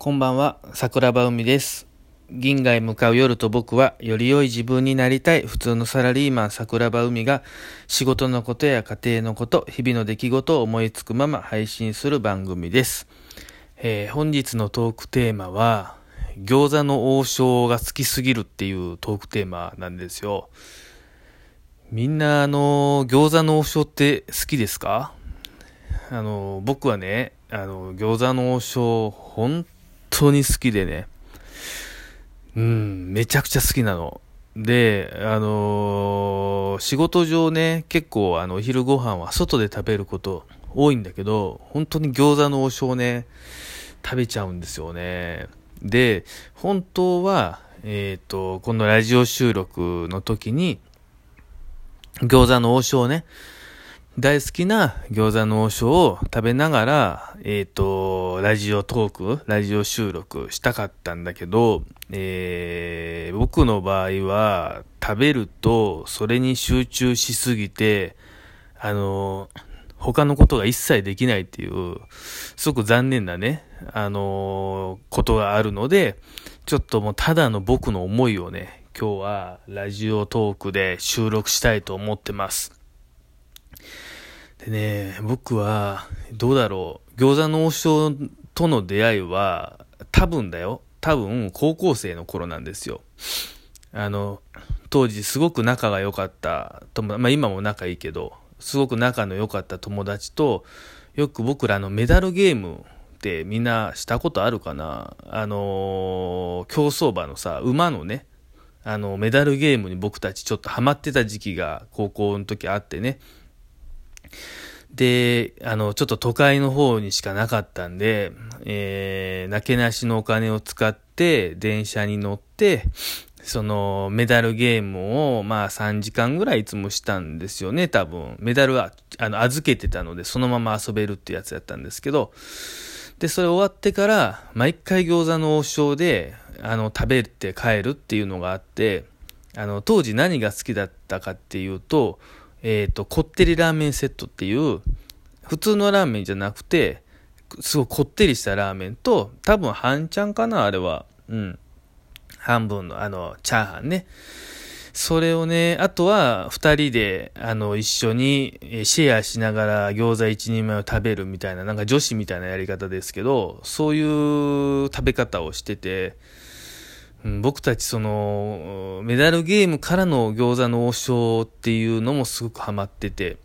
こんばんは、桜庭海です。銀河へ向かう夜と僕は、より良い自分になりたい普通のサラリーマン桜庭海が、仕事のことや家庭のこと、日々の出来事を思いつくまま配信する番組です。えー本日のトークテーマは、餃子の王将が好きすぎるっていうトークテーマなんですよ。みんな、あの、餃子の王将って好きですか？あの、僕はね、あの、餃子の王将、本当に好きでね、うん、めちゃくちゃ好きなの。で、あのー仕事上ね、結構あの、お昼ご飯は外で食べること多いんだけど、本当に餃子の王将ね、食べちゃうんですよね。で、本当は、えっ、と、このラジオ収録の時に、餃子の王将ね、大好きな餃子の王将を食べながら、えっ、と、ラジオトーク、ラジオ収録したかったんだけど、えー僕の場合は、食べると、それに集中しすぎて、あの、他のことが一切できないっていう、すごく残念なね、あの、ことがあるので、ちょっともうただの僕の思いをね、今日はラジオトークで収録したいと思ってます。でね、僕は、どうだろう、餃子の王将との出会いは、多分だよ、多分高校生の頃なんですよ。あの、当時すごく仲が良かった友、まあ今も仲いいけど、すごく仲の良かった友達と、よく僕らのメダルゲームってみんなしたことあるかなあのー競走馬のさ、馬のね、あの、メダルゲームに僕たちちょっとハマってた時期が高校の時あってね。で、あの、ちょっと都会の方にしかなかったんで、えー、なけなしのお金を使って電車に乗って、そのメダルゲームをまあ3時間ぐらいいつもしたんですよね、多分。メダルはあの預けてたのでそのまま遊べるってやつやったんですけど、で、それ終わってから毎回餃子の王将であの食べて帰るっていうのがあって、あの当時何が好きだったかっていうと、えっ、と、こってりラーメンセットっていう、普通のラーメンじゃなくて、すごいこってりしたラーメンと、多分半チャンかな、あれは。うん。半分の、あの、チャーハンね。それをね、あとは二人で、あの、一緒にシェアしながら餃子一人前を食べるみたいな、なんか女子みたいなやり方ですけど、そういう食べ方をしてて、僕たちその、メダルゲームからの餃子の王将っていうのもすごくハマってて、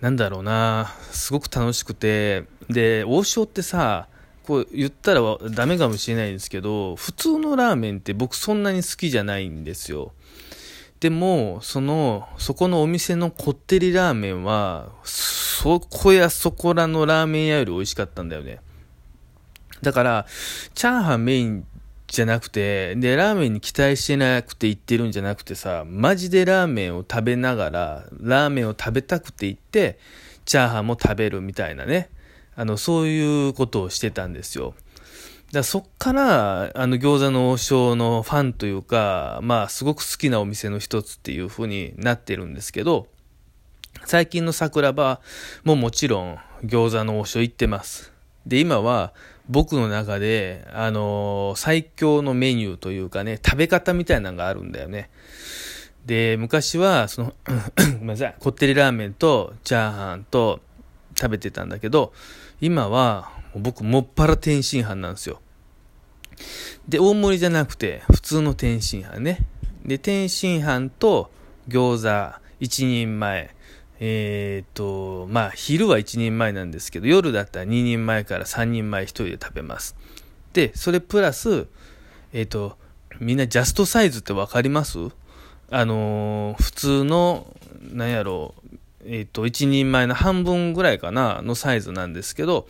なんだろうな、すごく楽しくて、で、王将ってさ、こう言ったらダメかもしれないんですけど、普通のラーメンって僕そんなに好きじゃないんですよ。でも、その、そこのお店のこってりラーメンは、そこやそこらのラーメン屋より美味しかったんだよね。だから、チャーハンメインじゃなくて、で、ラーメンに期待してなくて行ってるんじゃなくてさ、マジでラーメンを食べながら、ラーメンを食べたくて行って、チャーハンも食べるみたいなね。あの、そういうことをしてたんですよ。だそっから、あの、餃子の王将のファンというか、まあ、すごく好きなお店の一つっていう風になってるんですけど、最近の桜庭ももちろん餃子の王将行ってます。で、今は僕の中で、あのー最強のメニューというかね、食べ方みたいなのがあるんだよね。で、昔は、その、ごめんなさい、こってりラーメンとチャーハンと食べてたんだけど、今は僕もっぱら天津飯なんですよ。で、大盛りじゃなくて、普通の天津飯ね。で、天津飯と餃子1人前。えー、と、まあ、昼は1人前なんですけど、夜だったら2人前から3人前1人で食べます。で、それプラス、えー、と、みんなジャストサイズってわかります？あのー普通の、なんやろう、えー、と、1人前の半分ぐらいかな、のサイズなんですけど、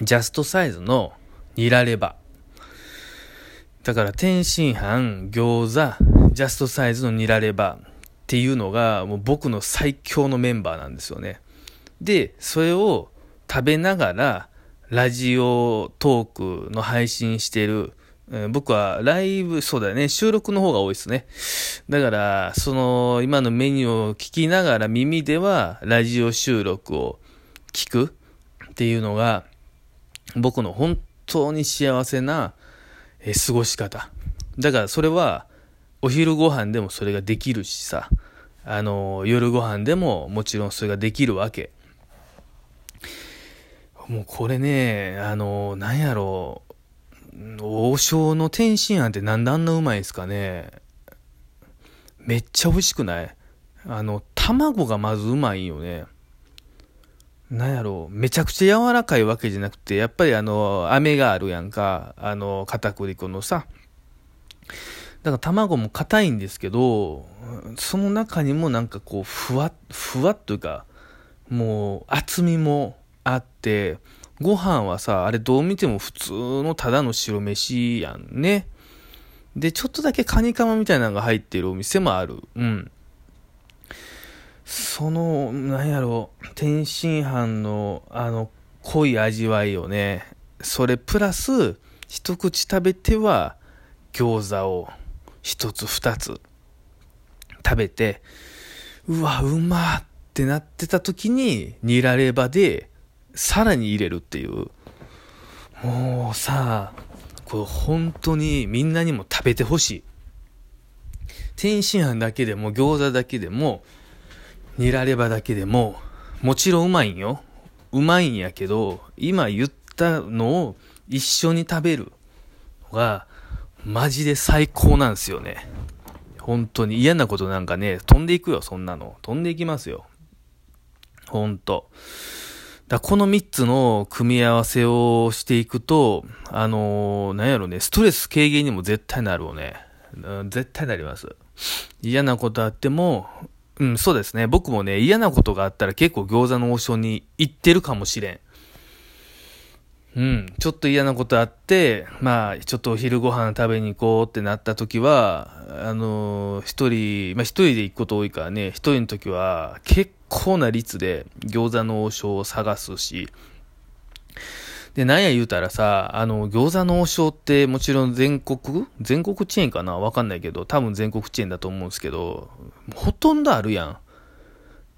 ジャストサイズのニラレバ。だから天津飯、餃子、ジャストサイズのニラレバっていうのがもう僕の最強のメンバーなんですよね。で、それを食べながらラジオトークの配信してる、え僕はライブ、そうだよね、収録の方が多いですね。だから、その今のメニューを聞きながら耳ではラジオ収録を聞くっていうのが僕の本当に幸せな、え過ごし方。だからそれは、お昼ご飯でもそれができるしさ、あの、夜ご飯でももちろんそれができるわけ。もうこれね、あの、なんやろう、王将の天津飯ってなんであんなうまいんすかね。めっちゃ美味しくない？あの、卵がまずうまいよね。なんやろう、めちゃくちゃ柔らかいわけじゃなくて、やっぱりあの、飴があるやんか、あの、片栗粉のさ。だから卵も硬いんですけど、その中にもなんかこう、ふわっ、ふわっというか、もう厚みもあって、ご飯はさ、あれどう見ても普通のただの白飯やんね。で、ちょっとだけカニカマみたいなのが入ってるお店もある。うん。その、なんやろう、天津飯のあの濃い味わいをね、それプラス、一口食べては餃子を一つ二つ食べて、うわ、うまってなってた時に、ニラレバで、さらに入れるっていう。もうさ、これ本当にみんなにも食べてほしい。天津飯だけでも餃子だけでも、ニラレバだけでも、もちろんうまいんよ。うまいんやけど、今言ったのを一緒に食べるのが、マジで最高なんですよね。本当に嫌なことなんかね、飛んでいくよ、そんなの。飛んでいきますよ。ほんと。だこの3つの組み合わせをしていくと、あのー、なんやろね、ストレス軽減にも絶対なるよね。うん、絶対なります。嫌なことあっても、うん、そうですね。僕もね、嫌なことがあったら結構餃子の王将に行ってるかもしれん。うん、ちょっと嫌なことあって、まあ、ちょっとお昼ご飯食べに行こうってなった時は、あのー、一人、まあ一人で行くこと多いからね、一人の時は結構な率で餃子の王将を探すし、で、なんや言うたらさ、あの、餃子の王将ってもちろん全国全国チェーンかな？わかんないけど、多分全国チェーンだと思うんですけど、ほとんどあるやん。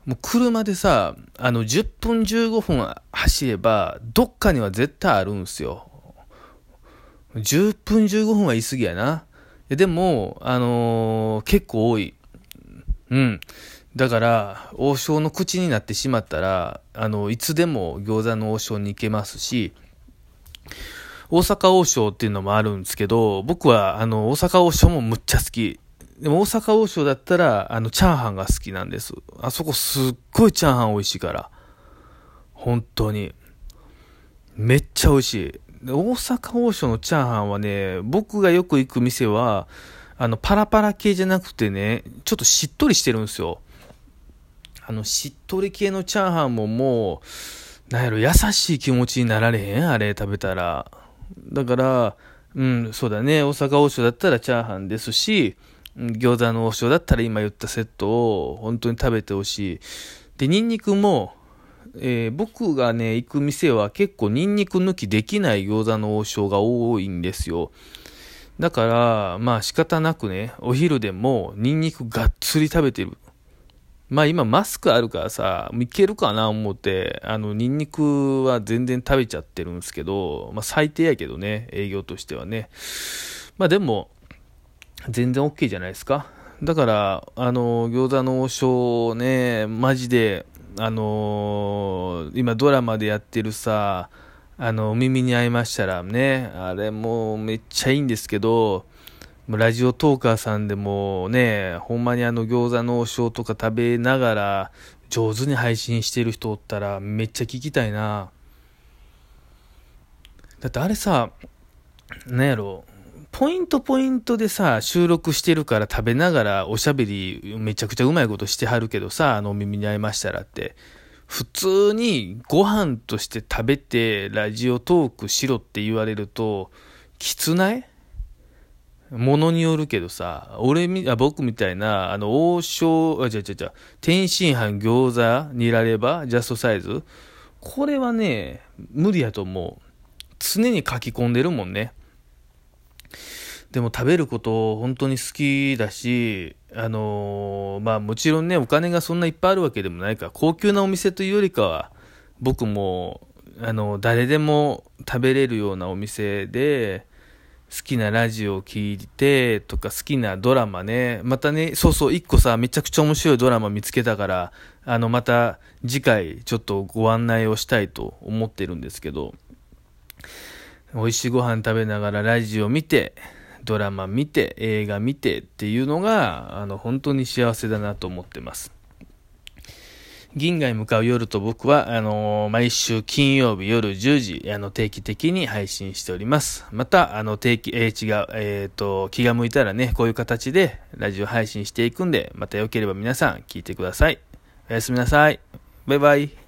もう車でさ、あの、10分15分走れば、どっかには絶対あるんすよ。10分15分は言い過ぎやな。でも、あのー、結構多い。うん。だから、王将の口になってしまったら、あの、いつでも餃子の王将に行けますし、大阪王将っていうのもあるんですけど、僕は、あの、大阪王将もむっちゃ好き。でも大阪王将だったら、あの、チャーハンが好きなんです。あそこすっごいチャーハン美味しいから。本当に。めっちゃ美味しい。大阪王将のチャーハンはね、僕がよく行く店は、あの、パラパラ系じゃなくてね、ちょっとしっとりしてるんですよ。あの、しっとり系のチャーハンももう、なんやろ、優しい気持ちになられへん？あれ食べたら。だから、うん、そうだね。大阪王将だったらチャーハンですし、餃子の王将だったら今言ったセットを本当に食べてほしい。で、ニンニクも、えー、僕がね、行く店は結構ニンニク抜きできない餃子の王将が多いんですよ。だから、まあ仕方なくね、お昼でもニンニクがっつり食べてる。まあ今マスクあるからさ、いけるかな思って、あの、ニンニクは全然食べちゃってるんですけど、まあ最低やけどね、営業としてはね。まあでも、全然 OK じゃないですか。だから、あの、餃子の王将ね、マジで、あの今ドラマでやってるさ、あの、耳に合いましたらね、あれもうめっちゃいいんですけど、ラジオトーカーさんでもね、ほんまにあの餃子の王将とか食べながら上手に配信してる人おったらめっちゃ聞きたいな。だってあれさ、なんやろ、ポイントポイントでさ、収録してるから食べながらおしゃべりめちゃくちゃうまいことしてはるけどさ、あの耳に合いましたらって。普通にご飯として食べてラジオトークしろって言われると、きつない？ものによるけどさ、俺み、あ僕みたいな、あの、王将、あ、違う違う違う、天津飯、餃子、煮られば、ジャストサイズ？これはね、無理やと思う。常に書き込んでるもんね。でも食べること本当に好きだし、あのー、まあもちろんね、お金がそんないっぱいあるわけでもないから、高級なお店というよりかは、僕も、あの、誰でも食べれるようなお店で、好きなラジオを聴いてとか好きなドラマね。またね、そうそう、一個さ、めちゃくちゃ面白いドラマ見つけたから、あの、また次回ちょっとご案内をしたいと思ってるんですけど、美味しいご飯食べながらラジオ見て、ドラマ見て、映画見てっていうのが、あの、本当に幸せだなと思ってます。銀河へ向かう夜と僕は、あのー、毎週金曜日夜10時、あの、定期的に配信しております。また、あの、定期、えー、違う、えっ、ー、と、気が向いたらね、こういう形でラジオ配信していくんで、また良ければ皆さん聞いてください。おやすみなさい。バイバイ。